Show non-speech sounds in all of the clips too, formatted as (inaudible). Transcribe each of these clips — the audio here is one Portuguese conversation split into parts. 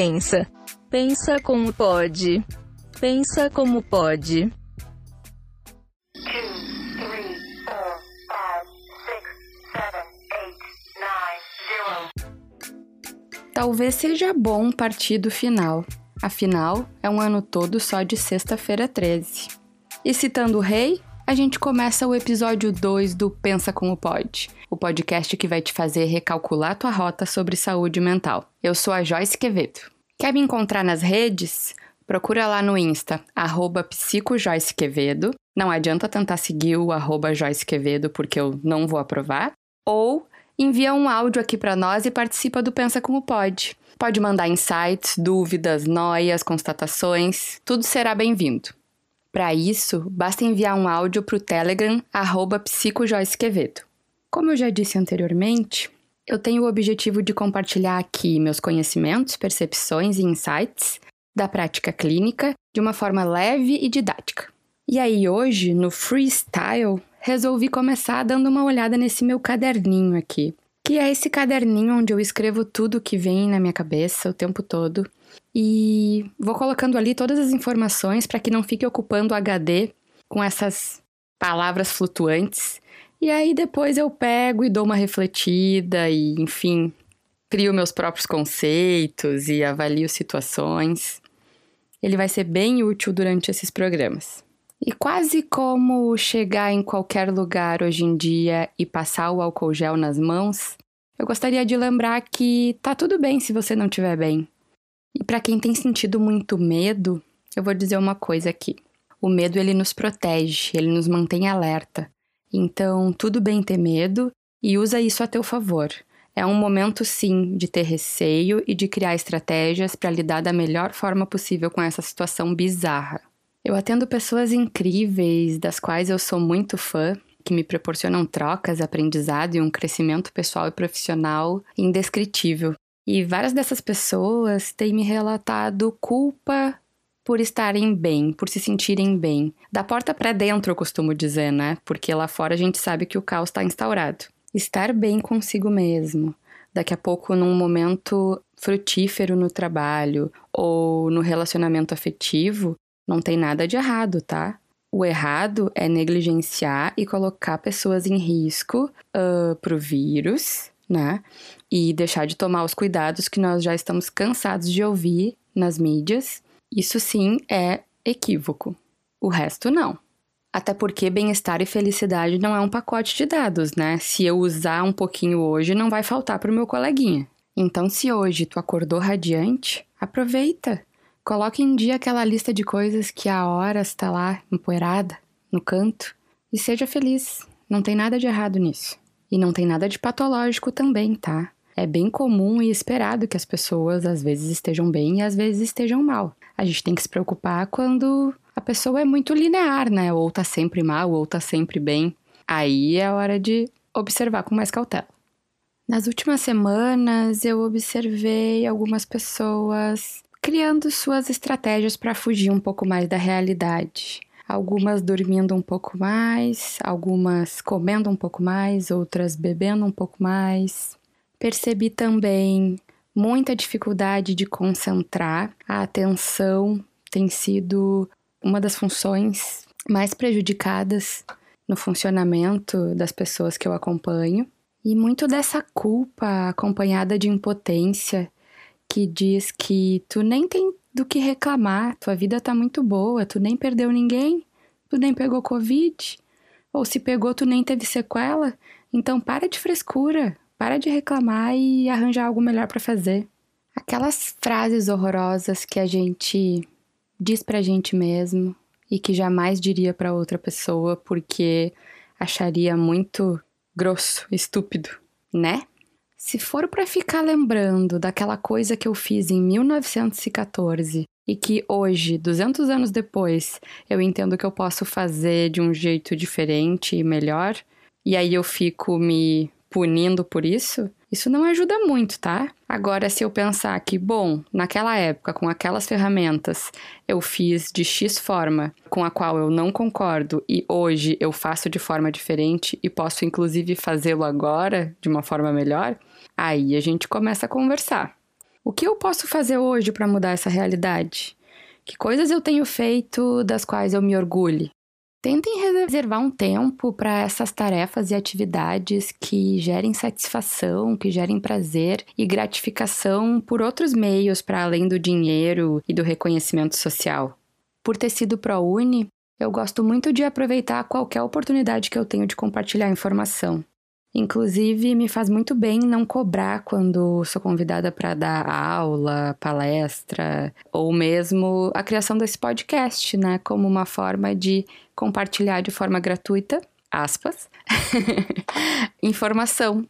Pensa. Pensa como pode. Pensa como pode. Talvez seja bom partir do final. Afinal, é um ano todo só de sexta-feira 13. E citando o rei, a gente começa o episódio 2 do Pensa Como Pode, o podcast que vai te fazer recalcular tua rota sobre saúde mental. Eu sou a Joyce Quevedo. Quer me encontrar nas redes? Procura lá no Insta, arroba psicojoycequevedo. Não adianta tentar seguir o arroba Joyce Quevedo, porque eu não vou aprovar. Ou envia um áudio aqui para nós e participa do Pensa Como Pode. Pode mandar insights, dúvidas, noias, constatações, tudo será bem-vindo. Para isso, basta enviar um áudio para o Telegram psicojoycequevedo. Como eu já disse anteriormente, eu tenho o objetivo de compartilhar aqui meus conhecimentos, percepções e insights da prática clínica de uma forma leve e didática. E aí hoje, no freestyle, resolvi começar dando uma olhada nesse meu caderninho aqui, que é esse caderninho onde eu escrevo tudo que vem na minha cabeça o tempo todo. E vou colocando ali todas as informações para que não fique ocupando o HD com essas palavras flutuantes. E aí depois eu pego e dou uma refletida e, enfim, crio meus próprios conceitos e avalio situações. Ele vai ser bem útil durante esses programas. E quase como chegar em qualquer lugar hoje em dia e passar o álcool gel nas mãos, eu gostaria de lembrar que tá tudo bem se você não estiver bem. E para quem tem sentido muito medo, eu vou dizer uma coisa aqui. O medo ele nos protege, ele nos mantém alerta. Então, tudo bem ter medo e usa isso a teu favor. É um momento sim de ter receio e de criar estratégias para lidar da melhor forma possível com essa situação bizarra. Eu atendo pessoas incríveis, das quais eu sou muito fã, que me proporcionam trocas, aprendizado e um crescimento pessoal e profissional indescritível. E várias dessas pessoas têm me relatado culpa por estarem bem, por se sentirem bem. Da porta para dentro, eu costumo dizer, né? Porque lá fora a gente sabe que o caos está instaurado. Estar bem consigo mesmo. Daqui a pouco, num momento frutífero no trabalho ou no relacionamento afetivo, não tem nada de errado, tá? O errado é negligenciar e colocar pessoas em risco uh, pro vírus, né? E deixar de tomar os cuidados que nós já estamos cansados de ouvir nas mídias. Isso sim é equívoco. O resto não. Até porque bem-estar e felicidade não é um pacote de dados, né? Se eu usar um pouquinho hoje, não vai faltar pro meu coleguinha. Então, se hoje tu acordou radiante, aproveita. Coloque em dia aquela lista de coisas que há horas está lá, empoeirada, no canto, e seja feliz. Não tem nada de errado nisso. E não tem nada de patológico também, tá? É bem comum e esperado que as pessoas às vezes estejam bem e às vezes estejam mal. A gente tem que se preocupar quando a pessoa é muito linear, né? Ou tá sempre mal, ou tá sempre bem. Aí é hora de observar com mais cautela. Nas últimas semanas eu observei algumas pessoas criando suas estratégias para fugir um pouco mais da realidade. Algumas dormindo um pouco mais, algumas comendo um pouco mais, outras bebendo um pouco mais. Percebi também muita dificuldade de concentrar. A atenção tem sido uma das funções mais prejudicadas no funcionamento das pessoas que eu acompanho. E muito dessa culpa acompanhada de impotência que diz que tu nem tem do que reclamar, tua vida tá muito boa, tu nem perdeu ninguém, tu nem pegou Covid, ou se pegou, tu nem teve sequela. Então para de frescura, para de reclamar e arranjar algo melhor para fazer. Aquelas frases horrorosas que a gente diz pra gente mesmo e que jamais diria para outra pessoa porque acharia muito grosso, estúpido, né? Se for para ficar lembrando daquela coisa que eu fiz em 1914 e que hoje, 200 anos depois, eu entendo que eu posso fazer de um jeito diferente e melhor, e aí eu fico me punindo por isso, isso não ajuda muito, tá? Agora, se eu pensar que, bom, naquela época, com aquelas ferramentas, eu fiz de X forma com a qual eu não concordo e hoje eu faço de forma diferente e posso inclusive fazê-lo agora de uma forma melhor, aí a gente começa a conversar. O que eu posso fazer hoje para mudar essa realidade? Que coisas eu tenho feito das quais eu me orgulhe? Tentem reservar um tempo para essas tarefas e atividades que gerem satisfação, que gerem prazer e gratificação por outros meios para além do dinheiro e do reconhecimento social. Por ter sido ProUni, eu gosto muito de aproveitar qualquer oportunidade que eu tenho de compartilhar informação. Inclusive, me faz muito bem não cobrar quando sou convidada para dar aula, palestra, ou mesmo a criação desse podcast, né? Como uma forma de compartilhar de forma gratuita, aspas, (laughs) informação.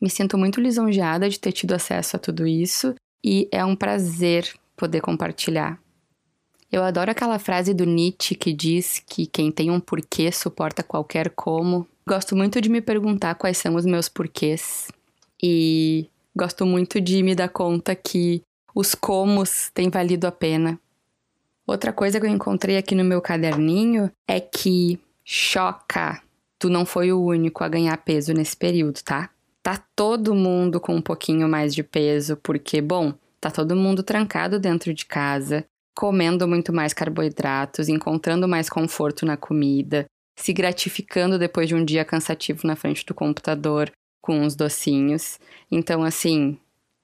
Me sinto muito lisonjeada de ter tido acesso a tudo isso e é um prazer poder compartilhar. Eu adoro aquela frase do Nietzsche que diz que quem tem um porquê suporta qualquer como. Gosto muito de me perguntar quais são os meus porquês e gosto muito de me dar conta que os comos têm valido a pena. Outra coisa que eu encontrei aqui no meu caderninho é que choca, tu não foi o único a ganhar peso nesse período, tá? Tá todo mundo com um pouquinho mais de peso, porque, bom, tá todo mundo trancado dentro de casa, comendo muito mais carboidratos, encontrando mais conforto na comida, se gratificando depois de um dia cansativo na frente do computador com uns docinhos. Então, assim,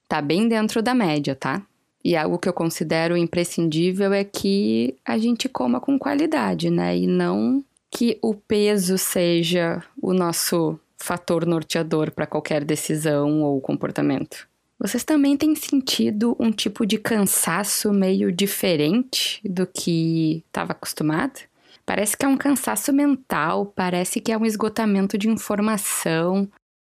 tá bem dentro da média, tá? E algo que eu considero imprescindível é que a gente coma com qualidade, né? E não que o peso seja o nosso fator norteador para qualquer decisão ou comportamento. Vocês também têm sentido um tipo de cansaço meio diferente do que estava acostumado? Parece que é um cansaço mental, parece que é um esgotamento de informação.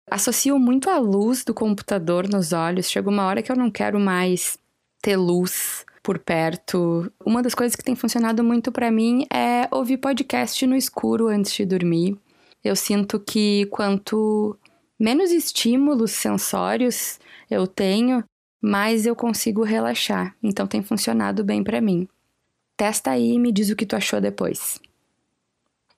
Associo muito a luz do computador nos olhos. Chega uma hora que eu não quero mais ter luz por perto. Uma das coisas que tem funcionado muito para mim é ouvir podcast no escuro antes de dormir. Eu sinto que quanto menos estímulos sensórios eu tenho, mais eu consigo relaxar. Então tem funcionado bem para mim. Testa aí e me diz o que tu achou depois.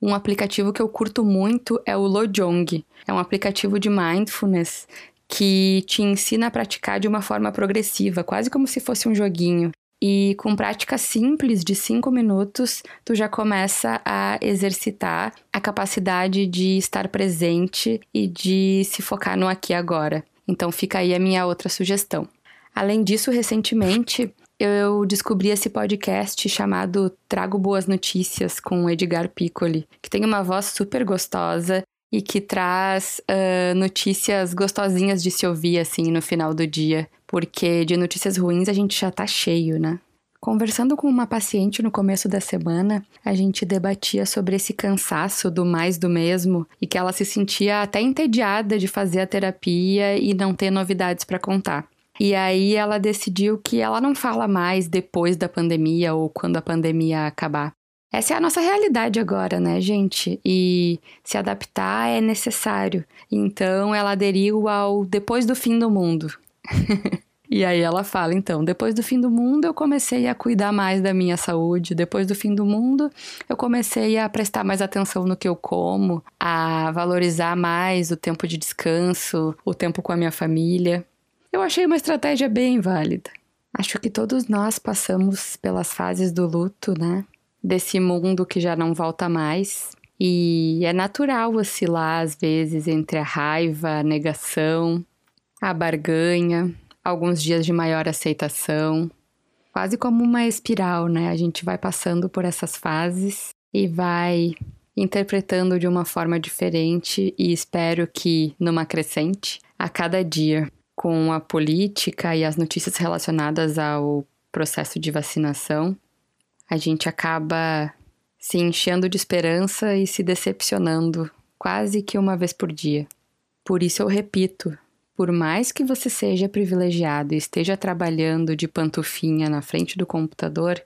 Um aplicativo que eu curto muito é o Lojong. É um aplicativo de mindfulness que te ensina a praticar de uma forma progressiva, quase como se fosse um joguinho. E com prática simples de 5 minutos, tu já começa a exercitar a capacidade de estar presente e de se focar no aqui e agora. Então fica aí a minha outra sugestão. Além disso, recentemente eu descobri esse podcast chamado Trago Boas Notícias com Edgar Piccoli, que tem uma voz super gostosa e que traz uh, notícias gostosinhas de se ouvir assim no final do dia, porque de notícias ruins a gente já tá cheio, né? Conversando com uma paciente no começo da semana, a gente debatia sobre esse cansaço do mais do mesmo e que ela se sentia até entediada de fazer a terapia e não ter novidades para contar. E aí ela decidiu que ela não fala mais depois da pandemia ou quando a pandemia acabar. Essa é a nossa realidade agora, né, gente? E se adaptar é necessário. Então ela aderiu ao depois do fim do mundo. (laughs) e aí ela fala, então, depois do fim do mundo eu comecei a cuidar mais da minha saúde. Depois do fim do mundo eu comecei a prestar mais atenção no que eu como, a valorizar mais o tempo de descanso, o tempo com a minha família. Eu achei uma estratégia bem válida. Acho que todos nós passamos pelas fases do luto, né? Desse mundo que já não volta mais. E é natural oscilar às vezes entre a raiva, a negação, a barganha, alguns dias de maior aceitação. Quase como uma espiral, né? A gente vai passando por essas fases e vai interpretando de uma forma diferente e espero que numa crescente a cada dia com a política e as notícias relacionadas ao processo de vacinação, a gente acaba se enchendo de esperança e se decepcionando quase que uma vez por dia. Por isso eu repito, por mais que você seja privilegiado e esteja trabalhando de pantufinha na frente do computador,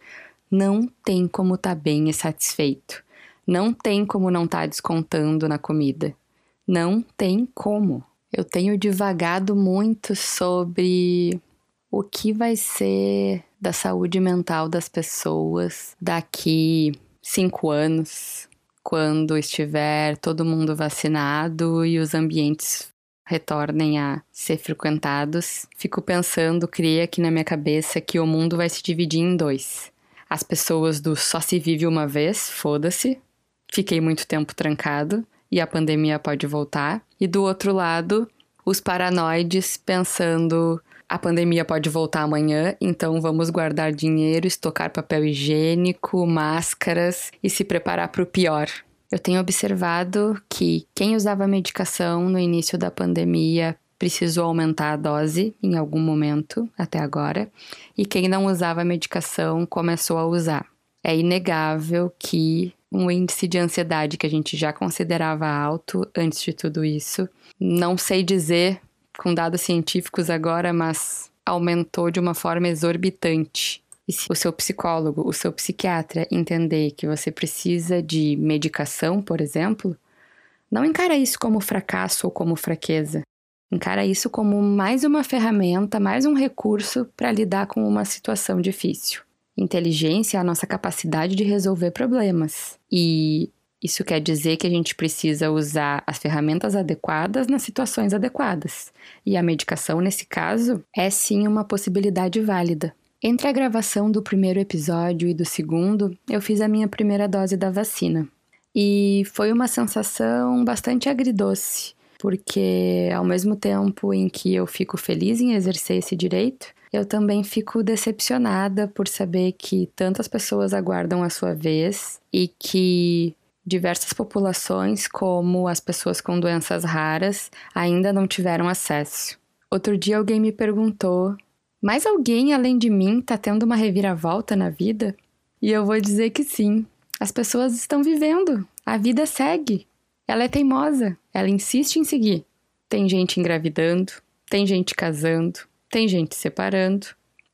não tem como estar tá bem e satisfeito. Não tem como não estar tá descontando na comida. Não tem como eu tenho divagado muito sobre o que vai ser da saúde mental das pessoas daqui cinco anos, quando estiver todo mundo vacinado e os ambientes retornem a ser frequentados, fico pensando, criei aqui na minha cabeça que o mundo vai se dividir em dois. As pessoas do só se vive uma vez, foda-se, fiquei muito tempo trancado e a pandemia pode voltar. E do outro lado, os paranoides pensando a pandemia pode voltar amanhã, então vamos guardar dinheiro, estocar papel higiênico, máscaras e se preparar para o pior. Eu tenho observado que quem usava medicação no início da pandemia precisou aumentar a dose em algum momento até agora, e quem não usava medicação começou a usar. É inegável que um índice de ansiedade que a gente já considerava alto antes de tudo isso, não sei dizer com dados científicos agora, mas aumentou de uma forma exorbitante. E se o seu psicólogo, o seu psiquiatra entender que você precisa de medicação, por exemplo, não encara isso como fracasso ou como fraqueza. Encara isso como mais uma ferramenta, mais um recurso para lidar com uma situação difícil. Inteligência é a nossa capacidade de resolver problemas. E isso quer dizer que a gente precisa usar as ferramentas adequadas nas situações adequadas. E a medicação, nesse caso, é sim uma possibilidade válida. Entre a gravação do primeiro episódio e do segundo, eu fiz a minha primeira dose da vacina. E foi uma sensação bastante agridoce, porque ao mesmo tempo em que eu fico feliz em exercer esse direito, eu também fico decepcionada por saber que tantas pessoas aguardam a sua vez e que Diversas populações, como as pessoas com doenças raras, ainda não tiveram acesso. Outro dia alguém me perguntou: mais alguém além de mim está tendo uma reviravolta na vida? E eu vou dizer que sim. As pessoas estão vivendo. A vida segue. Ela é teimosa. Ela insiste em seguir. Tem gente engravidando, tem gente casando, tem gente separando,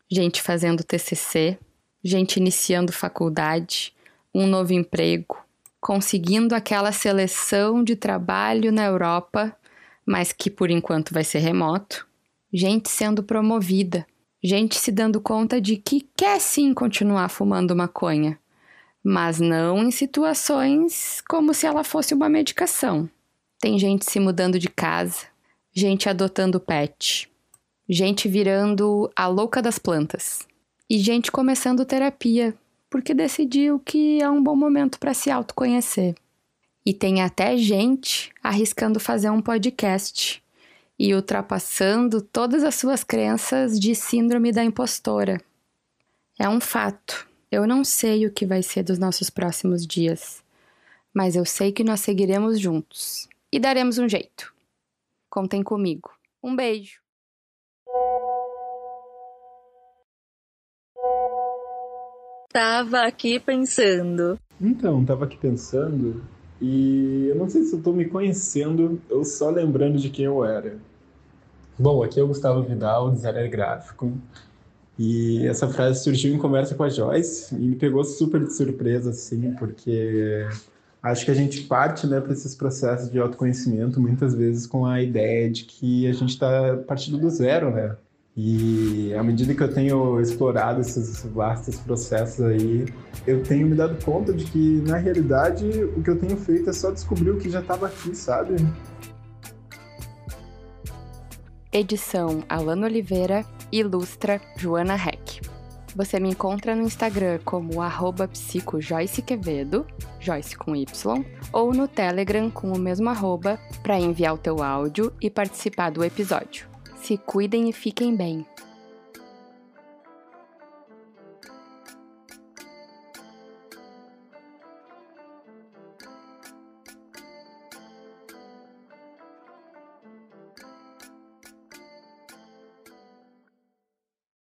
gente fazendo TCC, gente iniciando faculdade, um novo emprego, conseguindo aquela seleção de trabalho na Europa, mas que por enquanto vai ser remoto, gente sendo promovida, gente se dando conta de que quer sim continuar fumando maconha, mas não em situações como se ela fosse uma medicação. Tem gente se mudando de casa, gente adotando pet, gente virando a louca das plantas e gente começando terapia porque decidiu que é um bom momento para se autoconhecer. E tem até gente arriscando fazer um podcast e ultrapassando todas as suas crenças de síndrome da impostora. É um fato. Eu não sei o que vai ser dos nossos próximos dias, mas eu sei que nós seguiremos juntos e daremos um jeito. Contem comigo. Um beijo. Tava aqui pensando. Então, tava aqui pensando e eu não sei se eu tô me conhecendo ou só lembrando de quem eu era. Bom, aqui é o Gustavo Vidal, designer gráfico. E essa frase surgiu em conversa com a Joyce e me pegou super de surpresa, assim, porque acho que a gente parte, né, para esses processos de autoconhecimento muitas vezes com a ideia de que a gente está partindo do zero, né? E à medida que eu tenho explorado esses vastos processos aí, eu tenho me dado conta de que, na realidade, o que eu tenho feito é só descobrir o que já estava aqui, sabe? Edição Alana Oliveira, ilustra Joana Heck. Você me encontra no Instagram como arroba psicojoycequevedo, Joyce com Y, ou no Telegram com o mesmo arroba para enviar o teu áudio e participar do episódio. Se cuidem e fiquem bem.